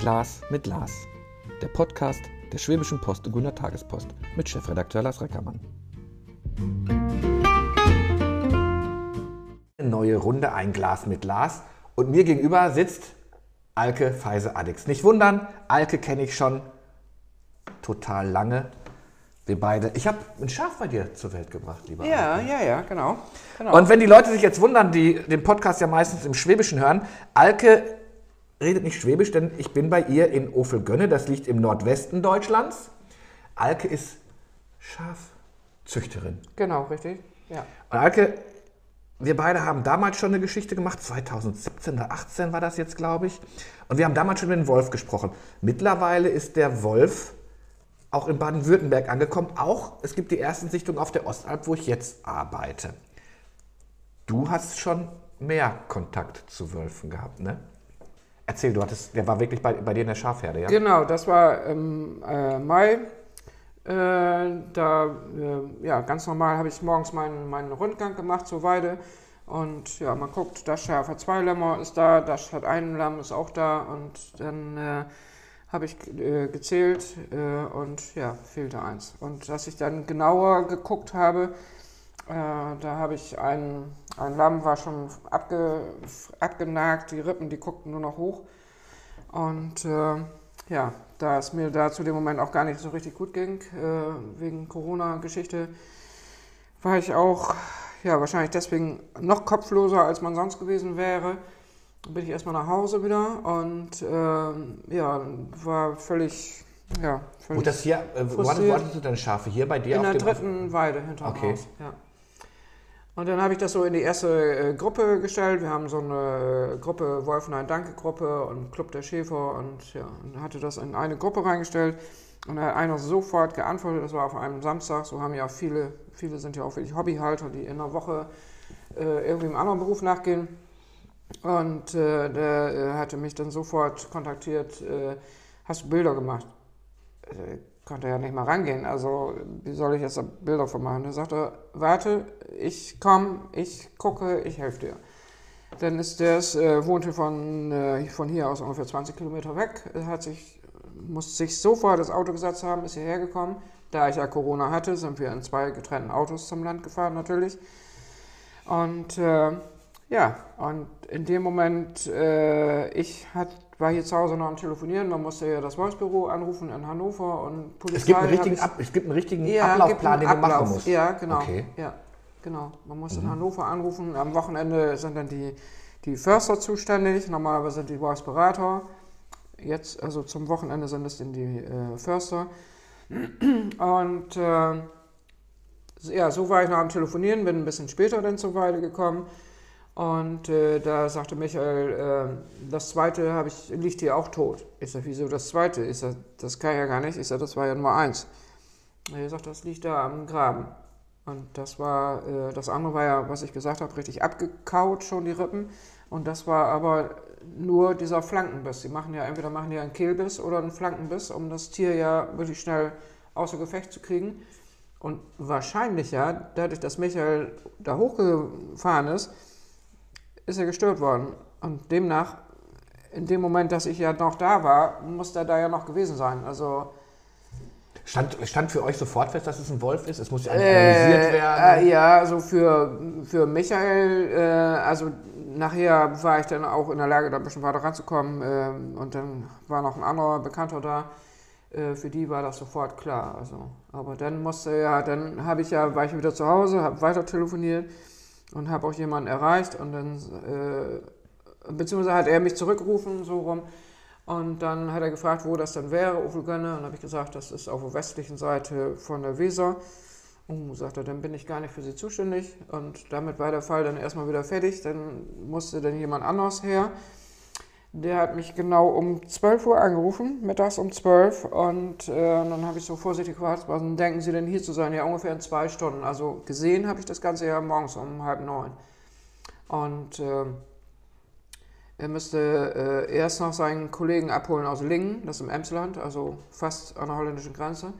Glas mit Lars. Der Podcast der Schwäbischen Post und Gunner Tagespost mit Chefredakteur Lars Reckermann. Eine neue Runde, ein Glas mit Lars. Und mir gegenüber sitzt Alke Feise Addix. Nicht wundern, Alke kenne ich schon total lange. Wir beide. Ich habe ein Schaf bei dir zur Welt gebracht, lieber Ja, Alke. ja, ja, genau. genau. Und wenn die Leute sich jetzt wundern, die den Podcast ja meistens im Schwäbischen hören, Alke redet nicht Schwäbisch, denn ich bin bei ihr in Ofelgönne, das liegt im Nordwesten Deutschlands. Alke ist Schafzüchterin. genau, richtig. Ja. Und Alke, wir beide haben damals schon eine Geschichte gemacht, 2017 oder 18 war das jetzt, glaube ich. Und wir haben damals schon mit dem Wolf gesprochen. Mittlerweile ist der Wolf auch in Baden-Württemberg angekommen. Auch es gibt die ersten Sichtungen auf der Ostalb, wo ich jetzt arbeite. Du hast schon mehr Kontakt zu Wölfen gehabt, ne? Erzähl, du hattest, der war wirklich bei, bei dir in der Schafherde, ja? Genau, das war im äh, Mai. Äh, da, äh, ja, ganz normal habe ich morgens meinen, meinen Rundgang gemacht zur Weide. Und ja, man guckt, das Schaf hat zwei Lämmer, ist da, das hat ein Lamm, ist auch da. Und dann äh, habe ich äh, gezählt äh, und ja, fehlte eins. Und dass ich dann genauer geguckt habe, äh, da habe ich ein, ein Lamm, war schon abge, abgenagt, die Rippen, die guckten nur noch hoch. Und äh, ja, da es mir da zu dem Moment auch gar nicht so richtig gut ging, äh, wegen Corona-Geschichte, war ich auch ja, wahrscheinlich deswegen noch kopfloser, als man sonst gewesen wäre. Bin ich erstmal nach Hause wieder und ähm, ja, war völlig, ja, völlig Und das hier, äh, wo hattest, du deine Schafe? Hier bei dir in auf der dritten Weide hinterm Okay. Haus. Ja. Und dann habe ich das so in die erste äh, Gruppe gestellt. Wir haben so eine Gruppe Wolfenhain Danke Gruppe und Club der Schäfer und ja, und hatte das in eine Gruppe reingestellt. Und da hat einer sofort geantwortet, das war auf einem Samstag, so haben ja viele, viele sind ja auch wirklich Hobbyhalter, die in der Woche äh, irgendwie einem anderen Beruf nachgehen. Und äh, der äh, hatte mich dann sofort kontaktiert, äh, hast du Bilder gemacht? Konnte ja nicht mal rangehen, also wie soll ich jetzt da Bilder von machen? Da sagte er, warte, ich komme, ich gucke, ich helfe dir. Dann ist der, äh, wohnte von, äh, von hier aus ungefähr 20 Kilometer weg, Er hat sich, musste sich sofort das Auto gesetzt haben, ist hierher gekommen. Da ich ja Corona hatte, sind wir in zwei getrennten Autos zum Land gefahren natürlich. Und äh, ja, und in dem Moment, äh, ich hat, war hier zu Hause noch am Telefonieren, man musste ja das Wolfsbüro anrufen in Hannover und Polizei. Es gibt einen richtigen, ich- Ab, es gibt einen richtigen ja, Ablaufplan, den gibt du einen machen Ablauf. musst. Ja, genau. Okay. Ja, genau. Man muss in Hannover anrufen. Am Wochenende sind dann die, die Förster zuständig. Normalerweise sind die Wolfsberater. Jetzt, also zum Wochenende sind es dann die äh, Förster. Und äh, ja, so war ich noch am Telefonieren, bin ein bisschen später dann zur Weide gekommen. Und äh, da sagte Michael, äh, das zweite habe ich, liegt hier auch tot. Ich sage, wieso das zweite? Ich sage, das kann ja gar nicht. Ich sage, das war ja Nummer eins. Er sagt, das liegt da am Graben. Und das war, äh, das andere war ja, was ich gesagt habe, richtig abgekaut, schon die Rippen. Und das war aber nur dieser Flankenbiss. Sie machen ja, entweder machen die einen Kehlbiss oder einen Flankenbiss, um das Tier ja wirklich schnell außer Gefecht zu kriegen. Und wahrscheinlich ja, dadurch, dass Michael da hochgefahren ist, ist er gestört worden. Und demnach, in dem Moment, dass ich ja noch da war, muss er da ja noch gewesen sein. Also Stand, stand für euch sofort fest, dass es ein Wolf ist? Es muss ja eigentlich analysiert Äh, werden. äh, ja, also für, für Michael, äh, also nachher war ich dann auch in der Lage, da ein bisschen weiter ranzukommen. ähm, und dann war noch ein anderer Bekannter da. Äh, für die war das sofort klar. Also, aber dann musste ja, dann habe ich ja, war ich wieder zu Hause, habe weiter telefoniert und habe auch jemanden erreicht und dann, äh, beziehungsweise hat er mich zurückgerufen, so rum. Und dann hat er gefragt, wo das dann wäre, Ofelgönne. Und habe ich gesagt, das ist auf der westlichen Seite von der Weser. Oh, sagt er, dann bin ich gar nicht für Sie zuständig. Und damit war der Fall dann erstmal wieder fertig. Dann musste dann jemand anders her. Der hat mich genau um 12 Uhr angerufen, mittags um 12 Und äh, dann habe ich so vorsichtig gefragt, was denken Sie denn hier zu sein? Ja, ungefähr in zwei Stunden. Also gesehen habe ich das Ganze ja morgens um halb neun. Und äh, er müsste äh, erst noch seinen Kollegen abholen aus Lingen, das ist im Emsland, also fast an der holländischen Grenze.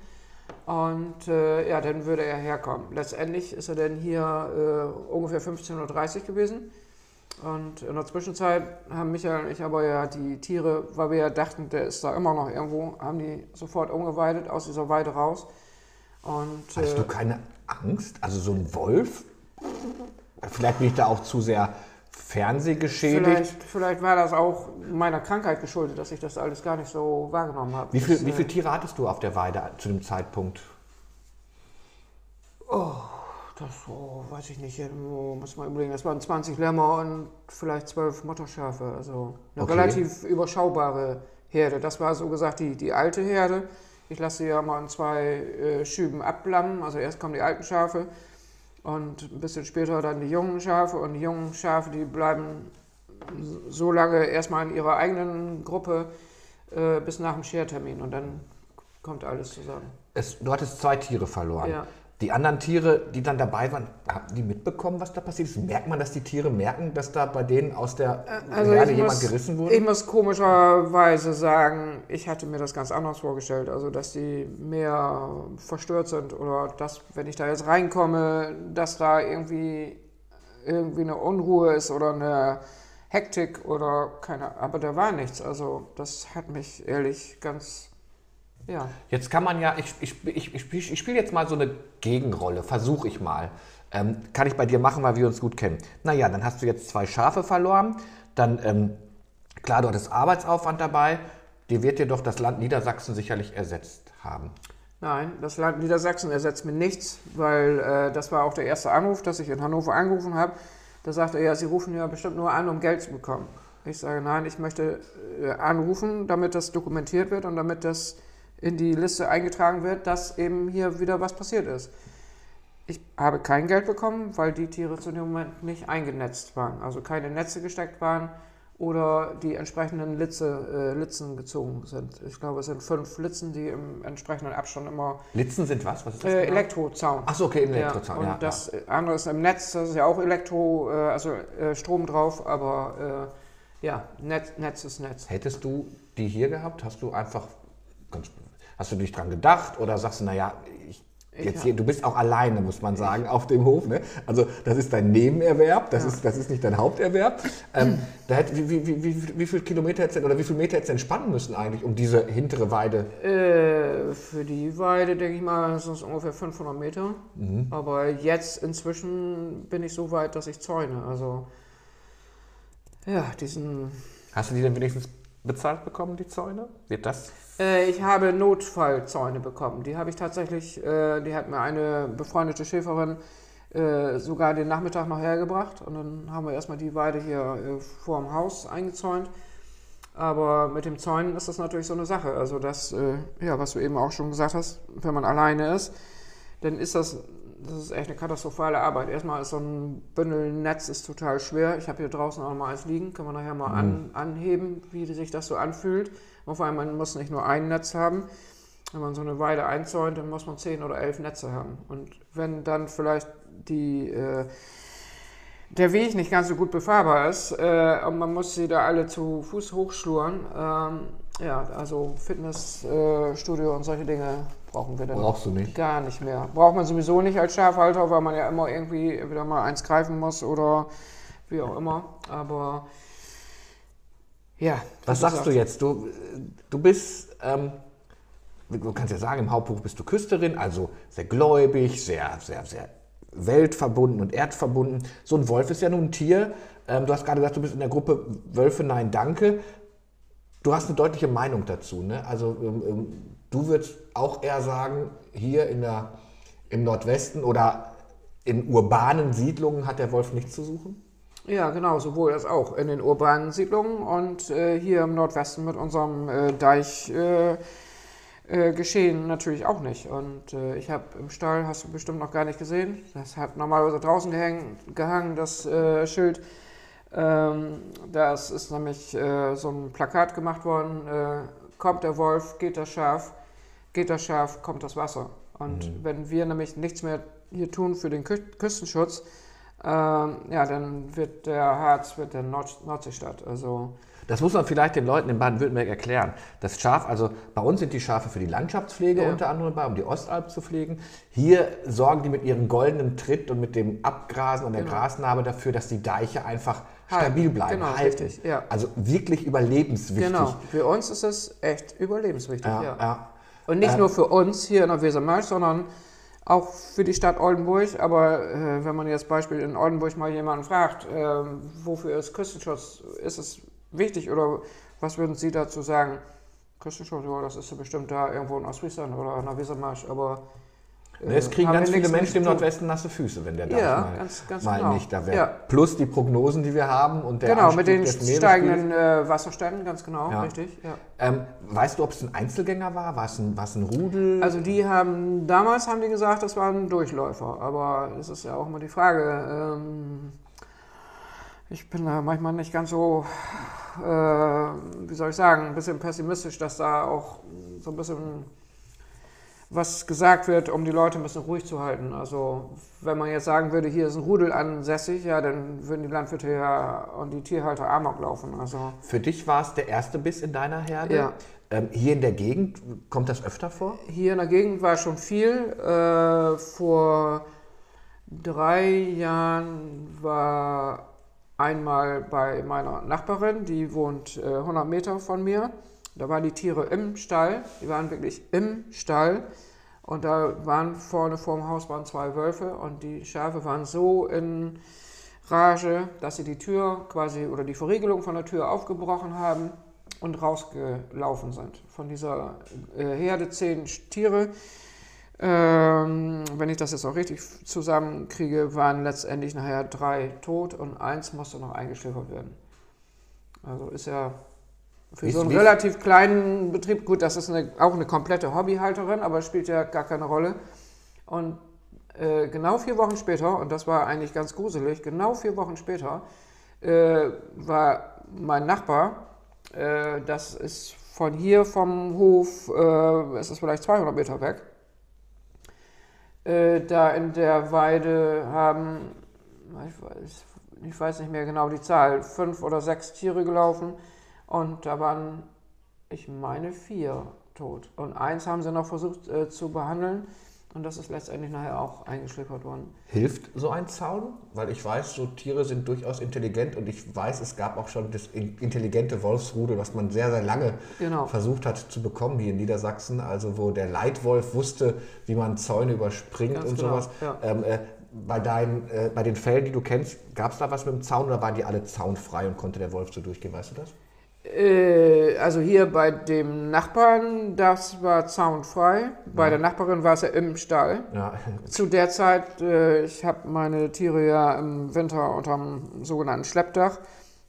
Und äh, ja, dann würde er herkommen. Letztendlich ist er dann hier äh, ungefähr 15.30 Uhr gewesen. Und in der Zwischenzeit haben Michael und ich aber ja die Tiere, weil wir ja dachten, der ist da immer noch irgendwo, haben die sofort umgeweidet aus dieser Weide raus. Und, Hast du äh, keine Angst? Also so ein Wolf? Vielleicht bin ich da auch zu sehr fernsehgeschädigt. vielleicht, vielleicht war das auch meiner Krankheit geschuldet, dass ich das alles gar nicht so wahrgenommen habe. Wie, viel, Das, wie äh, viele Tiere hattest du auf der Weide zu dem Zeitpunkt? Das, oh, weiß ich nicht, oh, muss man überlegen. Das waren 20 Lämmer und vielleicht 12 Mutterschafe. Also eine Okay. relativ überschaubare Herde. Das war so gesagt die, die alte Herde. Ich lasse sie ja mal in zwei äh, Schüben ablammen. Also erst kommen die alten Schafe und ein bisschen später dann die jungen Schafe. Und die jungen Schafe, die bleiben so lange erstmal in ihrer eigenen Gruppe äh, bis nach dem Schertermin. Und dann kommt alles zusammen. Es, du hattest zwei Tiere verloren. Ja. Die anderen Tiere, die dann dabei waren, haben die mitbekommen, was da passiert ist? Merkt man, dass die Tiere merken, dass da bei denen aus der Also Herde jemand muss, gerissen wurde? Ich muss komischerweise sagen, ich hatte mir das ganz anders vorgestellt. Also, dass die mehr verstört sind oder dass, wenn ich da jetzt reinkomme, dass da irgendwie, irgendwie eine Unruhe ist oder eine Hektik oder keine Aber da war nichts. Also, das hat mich ehrlich ganz, ja. Jetzt kann man ja, ich, ich, ich, ich, spiel- ich spiele jetzt mal so eine Gegenrolle, versuche ich mal. Ähm, kann ich bei dir machen, weil wir uns gut kennen. Naja, dann hast du jetzt zwei Schafe verloren. Dann, ähm, klar, du hattest Arbeitsaufwand dabei. Dir wird dir doch das Land Niedersachsen sicherlich ersetzt haben. Nein, das Land Niedersachsen ersetzt mir nichts, weil äh, das war auch der erste Anruf, dass ich in Hannover angerufen habe. Da sagte er, ja, Sie rufen ja bestimmt nur an, um Geld zu bekommen. Ich sage, nein, ich möchte äh, anrufen, damit das dokumentiert wird und damit das in die Liste eingetragen wird, dass eben hier wieder was passiert ist. Ich habe kein Geld bekommen, weil die Tiere zu dem Moment nicht eingenetzt waren, also keine Netze gesteckt waren oder die entsprechenden Litze, äh, Litzen gezogen sind. Ich glaube, es sind fünf Litzen, die im entsprechenden Abstand immer Litzen sind was? Was ist das? äh, genau? Elektrozaun. Ach so, okay, Elektrozaun. Ja, und ja, das andere ist im Netz, das ist ja auch Elektro, äh, also äh, Strom drauf, aber äh, ja, Netz, Netz ist Netz. ja. Hättest du die hier gehabt? Hast du einfach, ganz, hast du dich dran gedacht oder sagst du, naja, ich, jetzt hier, du bist auch alleine, muss man sagen, auf dem Hof. Ne? Also das ist dein Nebenerwerb, das, ist, das ist nicht dein Haupterwerb. Ähm, da hätte, wie, wie, wie, wie, wie viel Kilometer hättest oder wie viel Meter hättest du denn spannen müssen eigentlich, um diese hintere Weide? Äh, für die Weide denke ich mal, sind es ungefähr 500 Meter. Mhm. Aber jetzt inzwischen bin ich so weit, dass ich zäune. Also ja, diesen. Hast du die denn wenigstens bezahlt bekommen, die Zäune? Wird das? Äh, ich habe Notfallzäune bekommen. Die habe ich tatsächlich, äh, die hat mir eine befreundete Schäferin äh, sogar den Nachmittag noch hergebracht. Und dann haben wir erstmal die Weide hier äh, vor dem Haus eingezäunt. Aber mit dem Zäunen ist das natürlich so eine Sache. Also das, äh, ja, was du eben auch schon gesagt hast, wenn man alleine ist, dann ist das, das ist echt eine katastrophale Arbeit. Erstmal ist so ein Bündelnetz ist total schwer. Ich habe hier draußen auch mal eins liegen, können wir nachher mal an, anheben, wie sich das so anfühlt. Und vor allem, man muss nicht nur ein Netz haben. Wenn man so eine Weide einzäunt, dann muss man zehn oder elf Netze haben. Und wenn dann vielleicht die, äh, der Weg nicht ganz so gut befahrbar ist äh, und man muss sie da alle zu Fuß hochschluren, ähm, ja, also Fitnessstudio äh, und solche Dinge brauchen wir dann Brauchst du nicht. gar nicht mehr. Braucht man sowieso nicht als Schafhalter, weil man ja immer irgendwie wieder mal eins greifen muss oder wie auch immer. Aber ja. Was sagst du jetzt? Du, du bist, ähm, du kannst ja sagen, im Hauptberuf bist du Küsterin, also sehr gläubig, sehr, sehr, sehr weltverbunden und erdverbunden. So ein Wolf ist ja nun ein Tier. Ähm, du hast gerade gesagt, du bist in der Gruppe Wölfe, nein, danke. Du hast eine deutliche Meinung dazu. Ne? Also ähm, ähm, du würdest auch eher sagen, hier in der, im Nordwesten oder in urbanen Siedlungen hat der Wolf nichts zu suchen? Ja, genau, sowohl als auch in den urbanen Siedlungen und äh, hier im Nordwesten mit unserem äh, Deich. Äh, äh, geschehen natürlich auch nicht. Und äh, ich habe im Stall, hast du bestimmt noch gar nicht gesehen, das hat normalerweise draußen gehängt, gehangen, das äh, Schild. Ähm, das ist nämlich äh, so ein Plakat gemacht worden, äh, kommt der Wolf, geht das Schaf, geht das Schaf, kommt das Wasser. Und wenn wir nämlich nichts mehr hier tun für den Kü Küstenschutz, ähm, ja, dann wird der Harz, wird der Nord Nordseestadt. Also Das muss man vielleicht den Leuten in Baden-Württemberg erklären. Das Schaf, also bei uns sind die Schafe für die Landschaftspflege Ja. unter anderem bei, um die Ostalb zu pflegen. Hier sorgen die mit ihrem goldenen Tritt und mit dem Abgrasen und der Genau. Grasnarbe dafür, dass die Deiche einfach stabil bleiben, Genau, halten. richtig, ja. Also wirklich überlebenswichtig. Genau, für uns ist es echt überlebenswichtig. Ja, ja. Und nicht Ähm, nur für uns hier in der Wesermarsch, sondern auch für die Stadt Oldenburg. Aber äh, wenn man jetzt Beispiel in Oldenburg mal jemanden fragt, äh, wofür ist Küstenschutz, ist es wichtig oder was würden Sie dazu sagen? Küstenschutz, ja, das ist ja bestimmt da irgendwo in Ostfriesland oder in der Wesermarsch, aber Es kriegen haben ganz viele mit Menschen im. Nordwesten nasse Füße, wenn der da Ja, mal, ganz- ganz mal genau. nicht da wäre. Ja. Plus die Prognosen, die wir haben und der Genau, mit Anstieg den des Meeresspiegels. steigenden äh, Wasserständen, ganz genau, Ja. richtig. Ähm, weißt du, ob es ein Einzelgänger war? War es ein, war es ein Rudel? Also die haben, damals haben die gesagt, das war ein Durchläufer, aber es ist ja auch immer die Frage, ähm, ich bin da manchmal nicht ganz so, äh, wie soll ich sagen, ein bisschen pessimistisch, dass da auch so ein bisschen was gesagt wird, um die Leute ein bisschen ruhig zu halten. Also wenn man jetzt sagen würde, hier ist ein Rudel ansässig, ja, dann würden die Landwirte ja und die Tierhalter Amok laufen. Also Für dich war es der erste Biss in deiner Herde? Ja. Ähm, hier in der Gegend kommt das öfter vor? Hier in der Gegend war schon viel. Äh, vor drei Jahren war einmal bei meiner Nachbarin, die wohnt äh, 100 Meter von mir. Da waren die Tiere im Stall, die waren wirklich im Stall. Und da waren vorne vorm Haus waren zwei Wölfe und die Schafe waren so in Rage, dass sie die Tür quasi oder die Verriegelung von der Tür aufgebrochen haben und rausgelaufen sind. Von dieser äh, Herde zehn Tiere. Ähm, wenn ich das jetzt auch richtig zusammenkriege, waren letztendlich nachher drei tot und eins musste noch eingeschläfert werden. Also ist ja für Wie- so einen wie- relativ kleinen Betrieb, gut, das ist eine, auch eine komplette Hobbyhalterin, aber spielt ja gar keine Rolle. Und äh, genau vier Wochen später, und das war eigentlich ganz gruselig, genau vier Wochen später äh, war mein Nachbar, äh, das ist von hier vom Hof, äh, es ist vielleicht 200 Meter weg, äh, da in der Weide haben, ich weiß, ich weiß nicht mehr genau die Zahl, fünf oder sechs Tiere gelaufen und da waren, ich meine, vier tot. Und eins haben sie noch versucht äh, zu behandeln und das ist letztendlich nachher auch eingeschläfert worden. Hilft so ein Zaun? Weil ich weiß, so Tiere sind durchaus intelligent und ich weiß, es gab auch schon das in- intelligente Wolfsrudel, was man sehr, sehr lange Genau. versucht hat zu bekommen hier in Niedersachsen. Also wo der Leitwolf wusste, wie man Zäune überspringt Ganz und genau, sowas. ja. Ähm, äh, bei, deinen, äh, bei den Fällen, die du kennst, gab es da was mit dem Zaun oder waren die alle zaunfrei und konnte der Wolf so durchgehen? Weißt du das? Äh, also hier bei dem Nachbarn, das war zaunfrei. Bei der Nachbarin war es ja im Stall. Ja, Zu der Zeit, äh, ich habe meine Tiere ja im Winter unterm sogenannten Schleppdach.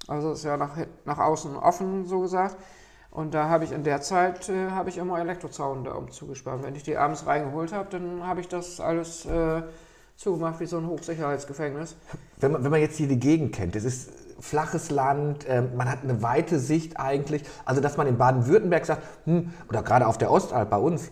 Also ist ja nach, nach außen offen, so gesagt. Und da habe ich in der Zeit äh, habe ich immer Elektrozaun da um zugespannt. Wenn ich die abends reingeholt habe, dann habe ich das alles äh, zugemacht wie so ein Hochsicherheitsgefängnis. Wenn man, wenn man jetzt hier die Gegend kennt, es ist flaches Land, ähm, man hat eine weite Sicht eigentlich. Also, dass man in Baden-Württemberg sagt, hm, oder gerade auf der Ostalb bei uns,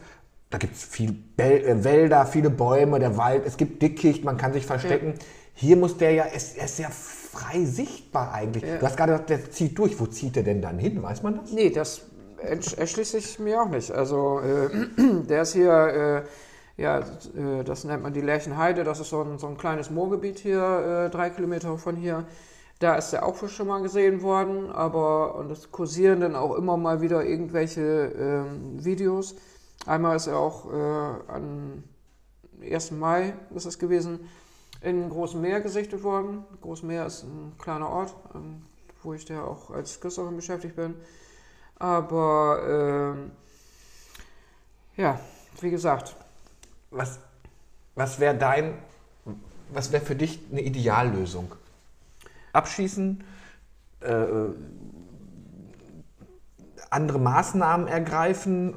da gibt es viel Bel äh, Wälder, viele Bäume, der Wald, es gibt Dickicht, man kann sich verstecken. Hier muss der ja, er ist, ist ja frei sichtbar eigentlich. Du hast gerade gesagt, der zieht durch. Wo zieht der denn dann hin? Weiß man das? Nee, das erschließt sich mir auch nicht. Also äh, der ist hier, äh, ja, äh, das nennt man die Lärchenheide, das ist so ein, so ein kleines Moorgebiet hier, äh, drei Kilometer von hier. Da ist der auch schon mal gesehen worden, aber und es kursieren dann auch immer mal wieder irgendwelche ähm, Videos. Einmal ist er auch äh, am 1. Mai ist es gewesen, in Großem Meer gesichtet worden. Großes Meer ist ein kleiner Ort, ähm, wo ich da auch als Küsterin beschäftigt bin. Aber ähm, ja, wie gesagt, Was, was wäre dein, was wäre für dich eine Ideallösung? Abschießen, äh, andere Maßnahmen ergreifen?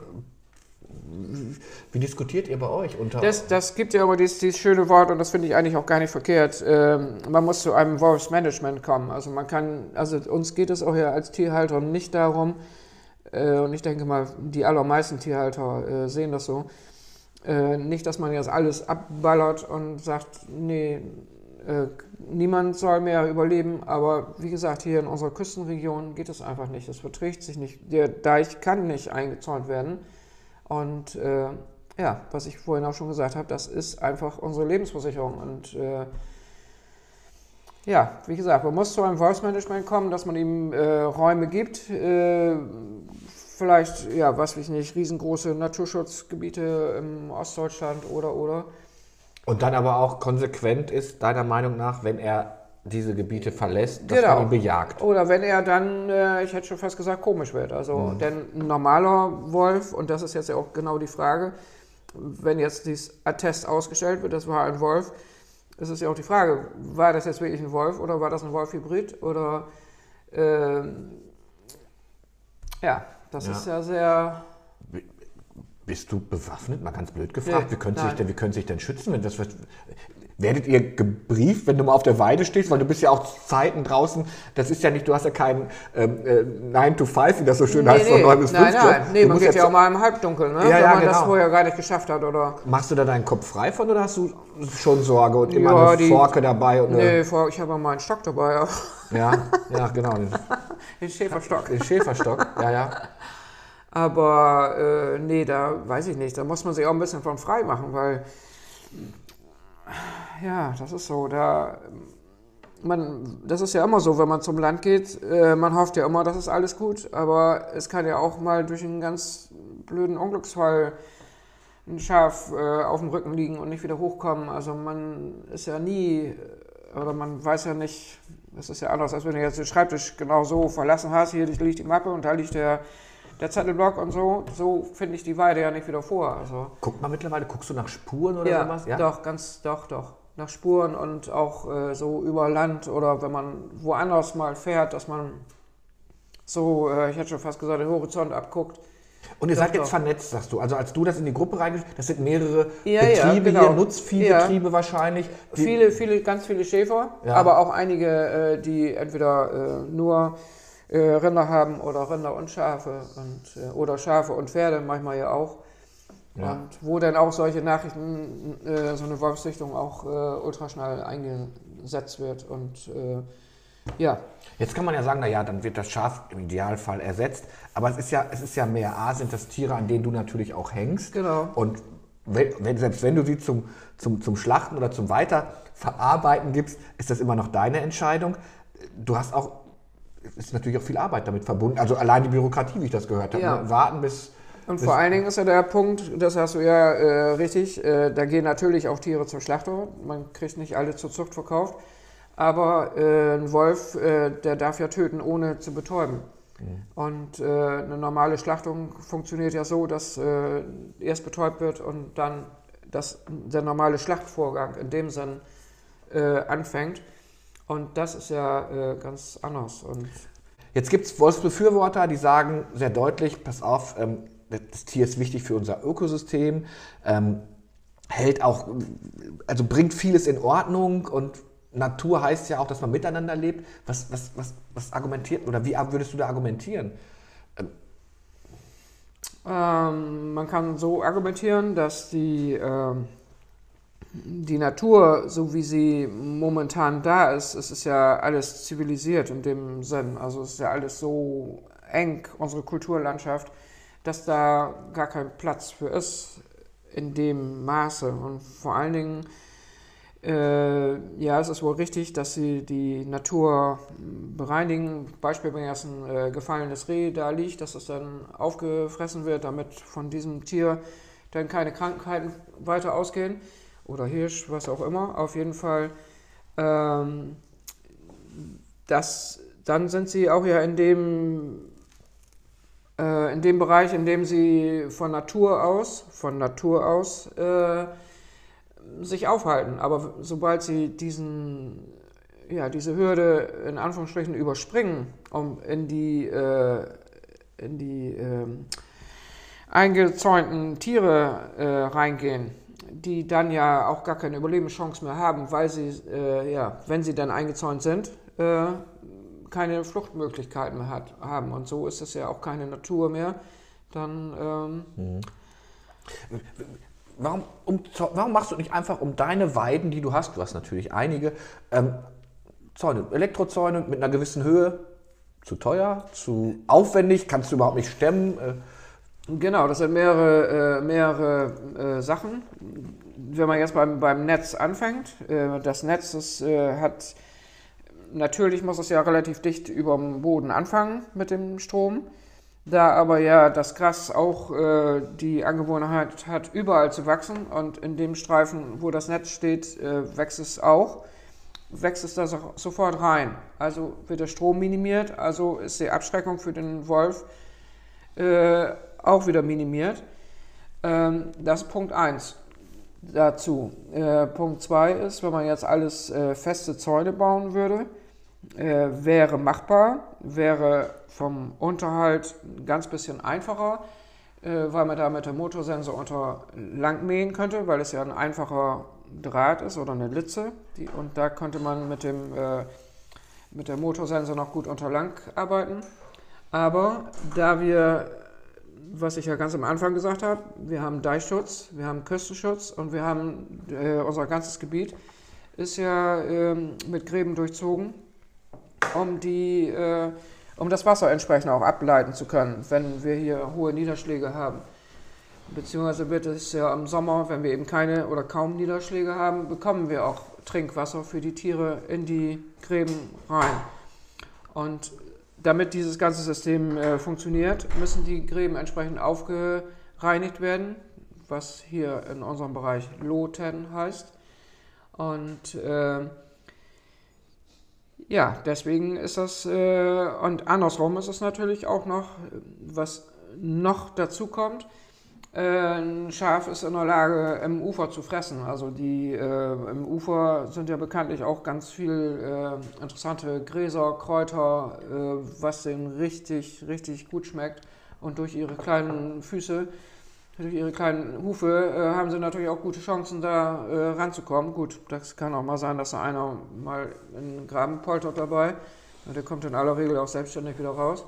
Wie diskutiert ihr bei euch unter? das, das gibt ja aber dieses, dieses schöne Wort und das finde ich eigentlich auch gar nicht verkehrt. Ähm, man muss zu einem Wolfsmanagement kommen. Also man kann, also uns geht es auch ja als Tierhalter nicht darum, äh, und ich denke mal, die allermeisten Tierhalter äh, sehen das so, äh, nicht, dass man jetzt alles abballert und sagt, nee, äh, niemand soll mehr überleben, aber wie gesagt, hier in unserer Küstenregion geht es einfach nicht. Es verträgt sich nicht. Der Deich kann nicht eingezäunt werden. Und äh, ja, was ich vorhin auch schon gesagt habe, das ist einfach unsere Lebensversicherung. Und äh, Ja, wie gesagt, man muss zu einem Wolfsmanagement kommen, dass man ihm äh, Räume gibt. Äh, vielleicht, ja, was weiß ich nicht, riesengroße Naturschutzgebiete im Ostdeutschland oder, oder. Und dann aber auch konsequent ist, deiner Meinung nach, wenn er diese Gebiete verlässt, dass Genau. man ihn bejagt. Oder wenn er dann, äh, ich hätte schon fast gesagt, komisch wird. Also, denn ein normaler Wolf, und das ist jetzt ja auch genau die Frage, wenn jetzt dieses Attest ausgestellt wird, das war ein Wolf, ist es ja auch die Frage, war das jetzt wirklich ein Wolf oder war das ein Wolf-Hybrid? Oder, ähm, ja, das Ja. ist ja sehr, Bist du bewaffnet? Mal ganz blöd gefragt. Nee, wie, können Sie sich denn, wie können sich denn schützen? Wenn das, was- werdet ihr gebrieft, wenn du mal auf der Weide stehst? Weil du bist ja auch Zeiten draußen. Das ist ja nicht, du hast ja keinen ähm, äh, 9 to 5, wie das so schön heißt, von 9 bis 5. nein, nein, nee, du man geht ja auch mal im Halbdunkeln, ne? Ja, wenn ja, man das genau. vorher gar nicht geschafft hat. Oder, Machst du da deinen Kopf frei von oder hast du schon Sorge und immer Ja, eine die- Forke dabei? Und nee, ich habe mal einen Stock dabei, ja, ja, genau. Den, den Schäferstock. den Schäferstock. Ja, ja. Aber äh, nee, da weiß ich nicht. Da muss man sich auch ein bisschen von frei machen, weil ja, das ist so. Da man, das ist ja immer so, wenn man zum Land geht. Äh, man hofft ja immer, das ist alles gut, aber es kann ja auch mal durch einen ganz blöden Unglücksfall ein Schaf äh, auf dem Rücken liegen und nicht wieder hochkommen. Also man ist ja nie, oder man weiß ja nicht, das ist ja anders, als wenn du jetzt den Schreibtisch genau so verlassen hast. Hier liegt die Mappe und da liegt der, der Zettelblock und so. So finde ich die Weide ja nicht wieder vor. Also, Guck mal mittlerweile, guckst du nach Spuren oder ja, sowas? doch, ganz, doch, doch. Nach Spuren und auch äh, so über Land oder wenn man woanders mal fährt, dass man so, äh, ich hätte schon fast gesagt, den Horizont abguckt. Und ihr Doch, seid jetzt doch. vernetzt, sagst du. Also als du das in die Gruppe reingeschrieben das sind mehrere Ja, ja, Betriebe genau. hier, Nutzviehbetriebe wahrscheinlich. die- Viele, viele, ganz viele Schäfer, Ja. aber auch einige, äh, die entweder äh, nur äh, Rinder haben oder Rinder und Schafe und, äh, oder Schafe und Pferde, manchmal ja auch. Ja. Und wo dann auch solche Nachrichten, äh, so eine Wolfssichtung auch äh, ultraschnell eingesetzt wird. Und äh, ja, Jetzt kann man ja sagen, naja, dann wird das Schaf im Idealfall ersetzt. Aber es ist ja, es ist ja mehr. A sind das Tiere, an denen du natürlich auch hängst. Genau. Und wenn, wenn, selbst wenn du sie zum, zum, zum Schlachten oder zum Weiterverarbeiten gibst, ist das immer noch deine Entscheidung. Du hast auch, ist natürlich auch viel Arbeit damit verbunden. Also allein die Bürokratie, wie ich das gehört habe. Ja. Ne? Warten bis. Und bis vor allen Dingen ist ja der Punkt, das hast du ja äh, richtig, äh, da gehen natürlich auch Tiere zum Schlachter. Man kriegt nicht alle zur Zucht verkauft. Aber äh, ein Wolf, äh, der darf ja töten, ohne zu betäuben. Und äh, eine normale Schlachtung funktioniert ja so, dass äh, erst betäubt wird und dann dass der normale Schlachtvorgang in dem Sinn anfängt. Und das ist ja äh, ganz anders. Und Jetzt gibt es Wolfsbefürworter, die sagen sehr deutlich, pass auf, ähm, das Tier ist wichtig für unser Ökosystem, ähm, hält auch, also bringt vieles in Ordnung und Natur heißt ja auch, dass man miteinander lebt. Was, was, was, was argumentiert oder wie würdest du da argumentieren? Ähm, man kann so argumentieren, dass die, ähm, die Natur, so wie sie momentan da ist, es ist ja alles zivilisiert in dem Sinn. Also es ist ja alles so eng, unsere Kulturlandschaft, dass da gar kein Platz für ist in dem Maße. Und vor allen Dingen, äh, ja, es ist wohl richtig, dass sie die Natur bereinigen. Beispiel, wenn jetzt ein äh, gefallenes Reh da liegt, dass es dann aufgefressen wird, damit von diesem Tier dann keine Krankheiten weiter ausgehen. Oder Hirsch, was auch immer. Auf jeden Fall, ähm, das, dann sind sie auch ja in dem, äh, in dem Bereich, in dem sie von Natur aus, von Natur aus, äh, sich aufhalten. Aber sobald sie diesen, ja, diese Hürde in Anführungsstrichen überspringen, um in die, äh, in die ähm, eingezäunten Tiere äh, reingehen, die dann ja auch gar keine Überlebenschance mehr haben, weil sie, äh, ja, wenn sie dann eingezäunt sind, äh, keine Fluchtmöglichkeiten mehr hat, haben. Und so ist es ja auch keine Natur mehr. Dann ähm, Warum, um, warum machst du nicht einfach um deine Weiden, die du hast, du hast natürlich einige, ähm, Zäune, Elektrozäune mit einer gewissen Höhe, zu teuer, zu aufwendig, kannst du überhaupt nicht stemmen. Äh, Genau, das sind mehrere, äh, mehrere äh, Sachen. Wenn man jetzt beim, beim Netz anfängt, äh, das Netz das, äh, hat natürlich muss es ja relativ dicht über dem Boden anfangen mit dem Strom. Da aber ja das Gras auch äh, die Angewohnheit hat, überall zu wachsen und in dem Streifen, wo das Netz steht, äh, wächst es auch, wächst es da so, sofort rein. Also wird der Strom minimiert, also ist die Abschreckung für den Wolf auch wieder minimiert. Ähm, das ist Punkt 1 dazu. Äh, Punkt 2 ist, wenn man jetzt alles äh, feste Zäune bauen würde, äh, wäre machbar, wäre vom Unterhalt ein ganz bisschen einfacher, äh, weil man da mit dem Motorsensor unter lang mähen könnte, weil es ja ein einfacher Draht ist oder eine Litze. Die, und da könnte man mit dem äh, mit der Motorsensor noch gut unter lang arbeiten. Aber da wir was ich ja ganz am Anfang gesagt habe, wir haben Deichschutz, wir haben Küstenschutz und wir haben äh, unser ganzes Gebiet ist ja ähm, mit Gräben durchzogen, um, die, äh, um das Wasser entsprechend auch ableiten zu können, wenn wir hier hohe Niederschläge haben. Beziehungsweise wird es ja im Sommer, wenn wir eben keine oder kaum Niederschläge haben, bekommen wir auch Trinkwasser für die Tiere in die Gräben rein. Und damit dieses ganze System äh, funktioniert, müssen die Gräben entsprechend aufgereinigt werden, was hier in unserem Bereich Loten heißt. Und äh, ja, deswegen ist das, äh, und andersrum ist es natürlich auch noch, was noch dazu kommt, ein Schaf ist in der Lage, im Ufer zu fressen. Also die äh, im Ufer sind ja bekanntlich auch ganz viel äh, interessante Gräser, Kräuter, äh, was denen richtig, richtig gut schmeckt. Und durch ihre kleinen Füße, durch ihre kleinen Hufe äh, haben sie natürlich auch gute Chancen, da äh, ranzukommen. Gut, das kann auch mal sein, dass da einer mal in den Graben poltert dabei. Der kommt in aller Regel auch selbstständig wieder raus.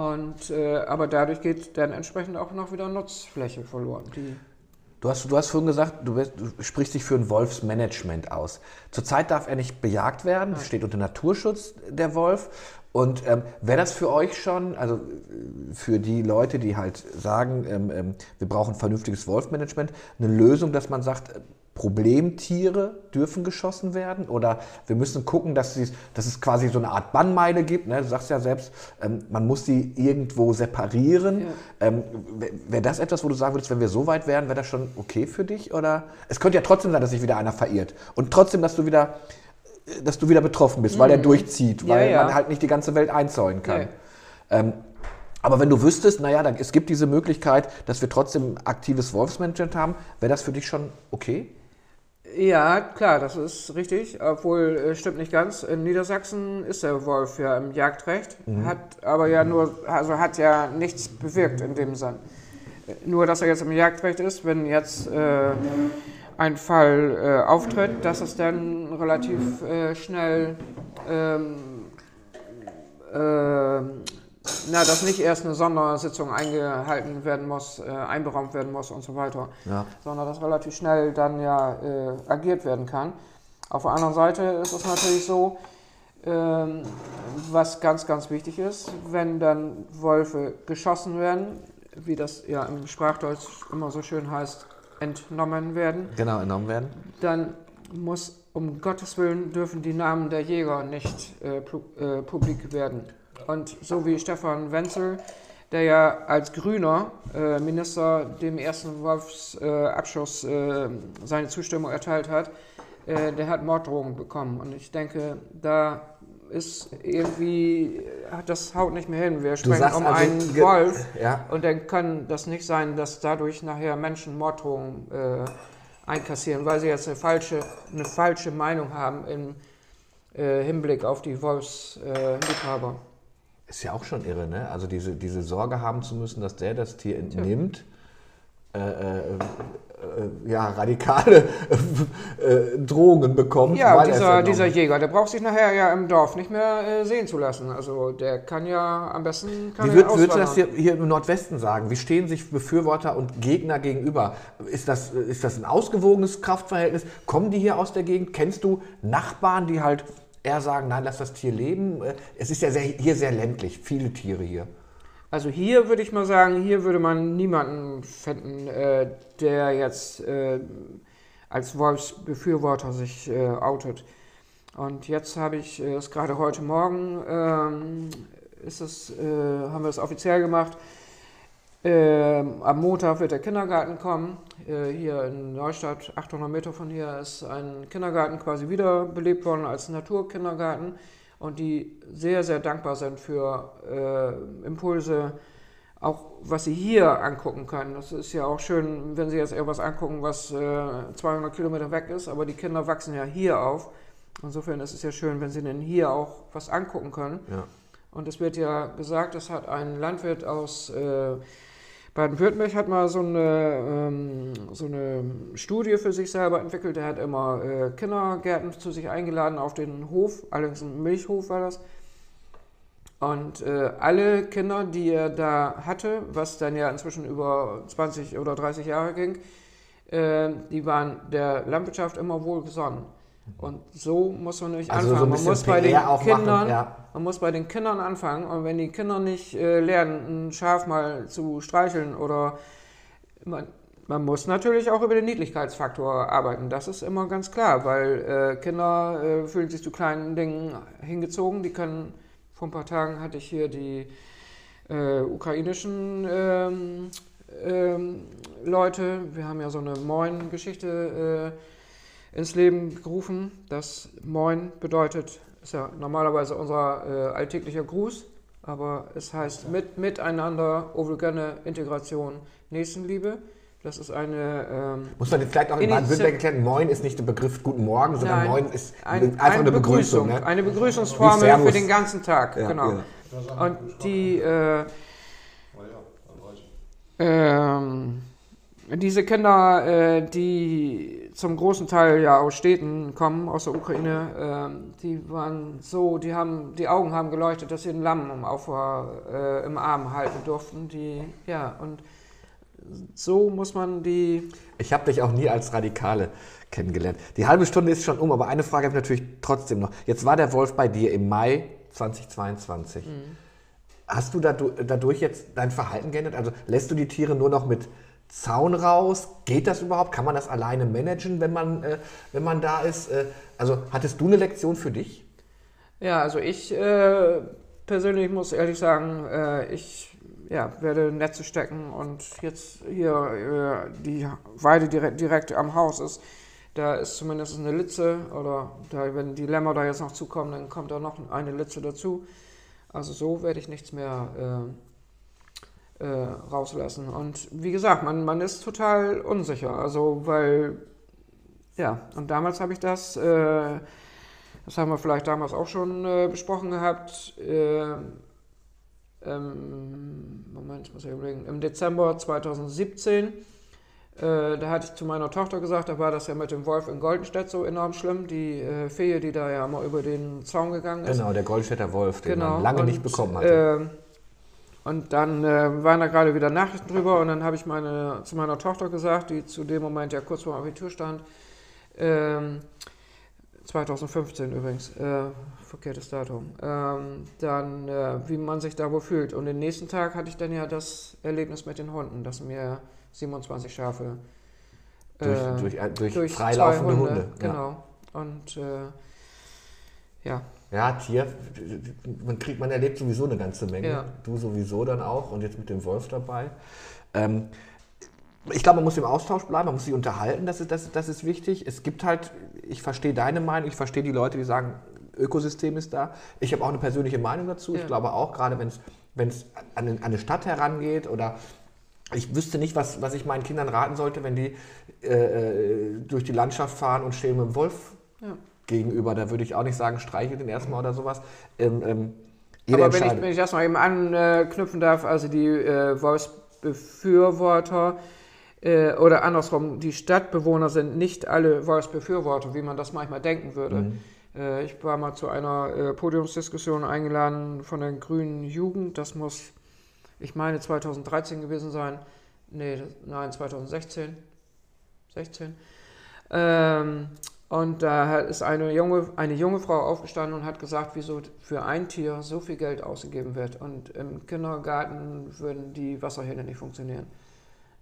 Und, äh, aber dadurch geht dann entsprechend auch noch wieder Nutzfläche verloren. Du hast, du hast vorhin gesagt, du, bist, du, sprichst dich für ein Wolfsmanagement aus. Zurzeit darf er nicht bejagt werden, es steht unter Naturschutz der Wolf. Und ähm, wäre das für euch schon, also für die Leute, die halt sagen, ähm, ähm, wir brauchen vernünftiges Wolfmanagement, eine Lösung, dass man sagt, Problemtiere dürfen geschossen werden oder wir müssen gucken, dass, sie, dass es quasi so eine Art Bannmeile gibt. Ne? Du sagst ja selbst, ähm, man muss sie irgendwo separieren. Ja. Ähm, wäre das etwas, wo du sagen würdest, wenn wir so weit wären, wäre das schon okay für dich? Oder es könnte ja trotzdem sein, dass sich wieder einer verirrt und trotzdem, dass du wieder, dass du wieder betroffen bist, mhm. weil der durchzieht, weil ja, ja. man halt nicht die ganze Welt einzäunen kann. Ähm, aber wenn du wüsstest, naja, dann, es gibt diese Möglichkeit, dass wir trotzdem aktives Wolfsmanagement haben, wäre das für dich schon okay? Ja, klar, das ist richtig, obwohl äh, stimmt nicht ganz. In Niedersachsen ist der Wolf ja im Jagdrecht, mhm. hat aber ja nur, also hat ja nichts bewirkt in dem Sinn. Nur, dass er jetzt im Jagdrecht ist, wenn jetzt äh, ein Fall äh, auftritt, dass es dann relativ äh, schnell ähm, äh, na, dass nicht erst eine Sondersitzung eingehalten werden muss, äh, einberaumt werden muss und so weiter, ja. sondern dass relativ schnell dann ja äh, agiert werden kann. Auf der anderen Seite ist es natürlich so, ähm, was ganz, ganz wichtig ist, wenn dann Wölfe geschossen werden, wie das ja im Sprachdeutsch immer so schön heißt, entnommen werden. Genau, entnommen werden. Dann muss um Gottes Willen dürfen die Namen der Jäger nicht äh, äh publik werden. Und so wie Stefan Wenzel, der ja als grüner äh, Minister dem ersten Wolfsabschuss äh, seine Zustimmung erteilt hat, äh, der hat Morddrohungen bekommen. Und ich denke, da ist irgendwie, das haut nicht mehr hin. Wir sprechen um also, einen Wolf ja. und dann kann das nicht sein, dass dadurch nachher Menschen Morddrohungen äh, einkassieren, weil sie jetzt eine falsche, eine falsche Meinung haben im äh, Hinblick auf die Wolfsliebhaber. Ist ja auch schon irre, ne? Also diese, diese Sorge haben zu müssen, dass der das Tier entnimmt. Äh, äh, äh, ja, radikale äh, Drohungen bekommt. Ja, dieser, dieser Jäger, der braucht sich nachher ja im Dorf nicht mehr äh, sehen zu lassen. Also der kann ja am besten. Wie würd, würdest du das hier, hier, im Nordwesten sagen? Wie stehen sich Befürworter und Gegner gegenüber? Ist das, ist das ein ausgewogenes Kraftverhältnis? Kommen die hier aus der Gegend? Kennst du Nachbarn, die halt eher sagen, nein, lass das Tier leben. Es ist ja sehr, hier sehr ländlich, viele Tiere hier. Also hier würde ich mal sagen, hier würde man niemanden finden, äh, der jetzt äh, als Wolfsbefürworter sich äh, outet. Und jetzt habe ich äh, es gerade heute Morgen, ähm, ist es, äh, haben wir es offiziell gemacht. Ähm, am Montag wird der Kindergarten kommen. Äh, hier in Neustadt, 800 Meter von hier, ist ein Kindergarten quasi wiederbelebt worden als Naturkindergarten und die sehr, sehr dankbar sind für äh, Impulse, auch was sie hier angucken können. Das ist ja auch schön, wenn sie jetzt irgendwas angucken, was äh, 200 Kilometer weg ist, aber die Kinder wachsen ja hier auf. Insofern ist es ja schön, wenn sie denn hier auch was angucken können. Ja. Und es wird ja gesagt, das hat ein Landwirt aus äh, Baden-Württemberg hat mal so eine, ähm, so eine Studie für sich selber entwickelt. Er hat immer äh, Kindergärten zu sich eingeladen auf den Hof, allerdings ein Milchhof war das. Und äh, alle Kinder, die er da hatte, was dann ja inzwischen über 20 oder 30 Jahre ging, äh, die waren der Landwirtschaft immer wohlgesonnen. Und so muss man nämlich Also so anfangen. ein man, muss bei den PR auch machen, Kindern, ja. man muss bei den Kindern anfangen. Und wenn die Kinder nicht äh, lernen, ein Schaf mal zu streicheln oder man, man muss natürlich auch über den Niedlichkeitsfaktor arbeiten. Das ist immer ganz klar, weil äh, Kinder äh, fühlen sich zu kleinen Dingen hingezogen. Die können, vor ein paar Tagen hatte ich hier die äh, ukrainischen ähm, ähm, Leute, wir haben ja so eine Moin-Geschichte äh, ins Leben gerufen. Das Moin bedeutet, ist ja normalerweise unser äh, alltäglicher Gruß, aber es heißt mit, Miteinander, Ovulgene, Integration, Nächstenliebe. Das ist eine ähm, Muss man jetzt vielleicht auch in Baden-Württemberg erklären, Moin ist nicht der Begriff Guten Morgen, sondern Nein, Moin ist ein, einfach eine Begrüßung. ne? Eine Begrüßungsformel für den ganzen Tag. Ja, genau. ja. Und die, äh, ähm, diese Kinder, äh, die zum großen Teil ja aus Städten kommen, aus der Ukraine, ähm, die waren so, die haben, die Augen haben geleuchtet, dass sie einen Lamm im, auf, äh, im Arm halten durften. Die, ja, und so muss man die Ich habe dich auch nie als Radikale kennengelernt. Die halbe Stunde ist schon um, aber eine Frage habe ich natürlich trotzdem noch. Jetzt war der Wolf bei dir im Mai 2022. Mhm. Hast du dadu- dadurch jetzt dein Verhalten geändert? Also lässt du die Tiere nur noch mit Zaun raus? Geht das überhaupt? Kann man das alleine managen, wenn man, äh, wenn man da ist? Äh, also hattest du eine Lektion für dich? Ja, also ich äh, persönlich muss ehrlich sagen, äh, ich ja, werde Netze stecken und jetzt hier äh, die Weide direkt, direkt am Haus ist, da ist zumindest eine Litze oder da, wenn die Lämmer da jetzt noch zukommen, dann kommt da noch eine Litze dazu. Also so werde ich nichts mehr äh, äh, rauslassen. Und wie gesagt, man, man ist total unsicher. Also weil, ja, und damals habe ich das, äh, das haben wir vielleicht damals auch schon äh, besprochen gehabt, äh, ähm, Moment, muss ich überlegen, im Dezember 2017, äh, da hatte ich zu meiner Tochter gesagt, da war das ja mit dem Wolf in Goldenstedt so enorm schlimm, die äh, Fee, die da ja mal über den Zaun gegangen ist. Genau, der Goldstädter Wolf, den Genau. man lange und, nicht bekommen hatte. ähm, und dann äh, waren da gerade wieder Nachrichten drüber und dann habe ich meine, zu meiner Tochter gesagt, die zu dem Moment ja kurz vor dem Abitur stand, ähm, 2015 übrigens, äh, verkehrtes Datum, ähm, dann äh, wie man sich da wohl fühlt. Und den nächsten Tag hatte ich dann ja das Erlebnis mit den Hunden, dass mir 27 Schafe durch, äh, durch, äh, durch, durch freilaufende zwei Hunde. Ja. Genau. Und äh, ja, Ja, Tier, man kriegt, man erlebt sowieso eine ganze Menge. Ja. Du sowieso dann auch und jetzt mit dem Wolf dabei. Ähm, ich glaube, man muss im Austausch bleiben, man muss sich unterhalten, das ist, das, das ist wichtig. Es gibt halt, ich verstehe deine Meinung, ich verstehe die Leute, die sagen, Ökosystem ist da. Ich habe auch eine persönliche Meinung dazu. Ich Ja. glaube auch, gerade wenn es an eine- an eine Stadt herangeht oder ich wüsste nicht, was, was ich meinen Kindern raten sollte, wenn die äh, äh, durch die Landschaft fahren und stehen mit dem Wolf Ja. Gegenüber. Da würde ich auch nicht sagen, streichel den erstmal oder sowas. Ähm, ähm, Aber wenn ich, wenn ich das mal eben anknüpfen darf, also die äh, Wolfsbefürworter äh, oder andersrum, die Stadtbewohner sind nicht alle Wolfsbefürworter, wie man das manchmal denken würde. Mhm. Äh, ich war mal zu einer äh, Podiumsdiskussion eingeladen von der Grünen Jugend. Das muss, ich meine, 2013 gewesen sein. Nee, nein, 2016. 16. Ähm, und da hat- ist eine junge, eine junge Frau aufgestanden und hat gesagt, wieso für ein Tier so viel Geld ausgegeben wird. Und im Kindergarten würden die Wasserhähne nicht funktionieren.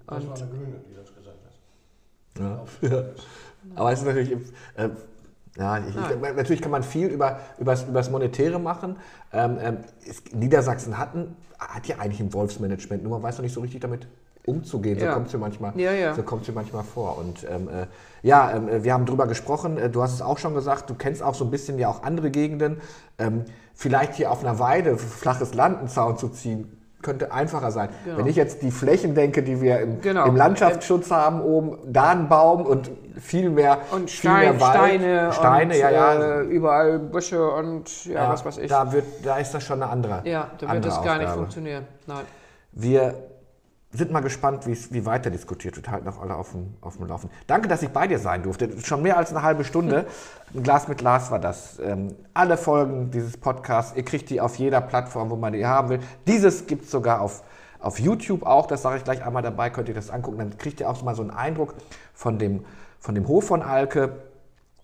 Das war Und eine Grüne, die das gesagt hat. Ja. Ja. Aber es ist natürlich, äh, Ja, ich, ich, natürlich kann man viel über, über, das, über das Monetäre machen. Ähm, ähm, ist, Niedersachsen hatten, hat ja eigentlich ein Wolfsmanagement, nur man weiß noch nicht so richtig damit umzugehen. So Ja. kommt es mir manchmal, Ja, ja. so kommt's mir manchmal vor. Und ähm, äh, ja, ähm, äh, wir haben drüber gesprochen. Äh, Du hast es auch schon gesagt. Du kennst auch so ein bisschen ja auch andere Gegenden. Ähm, vielleicht hier auf einer Weide flaches Land einen Zaun zu ziehen. Könnte einfacher sein. Genau. Wenn ich jetzt die Flächen denke, die wir im, Genau. im Landschaftsschutz haben, oben, da ein Baum und viel mehr, Und viel Stein, mehr Wald. Steine, Steine, und, ja, ja. Äh, überall Büsche und ja, Ja, was weiß ich. Da, wird, da ist das schon eine andere. ja, da wird das gar nicht funktionieren. Nein. Wir sind mal gespannt, wie weiter diskutiert wird. Halten auch alle auf dem, auf dem Laufen. Danke, dass ich bei dir sein durfte. Schon mehr als eine halbe Stunde. Ein Glas mit Glas war das. Ähm, alle Folgen dieses Podcasts, ihr kriegt die auf jeder Plattform, wo man die haben will. Dieses gibt es sogar auf, auf YouTube auch. Das sage ich gleich einmal dabei, könnt ihr das angucken. Dann kriegt ihr auch mal so einen Eindruck von dem, von dem Hof von Alke,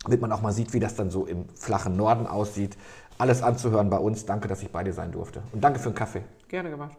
damit man auch mal sieht, wie das dann so im flachen Norden aussieht. Alles anzuhören bei uns. Danke, dass ich bei dir sein durfte. Und danke für den Kaffee. Gerne gemacht.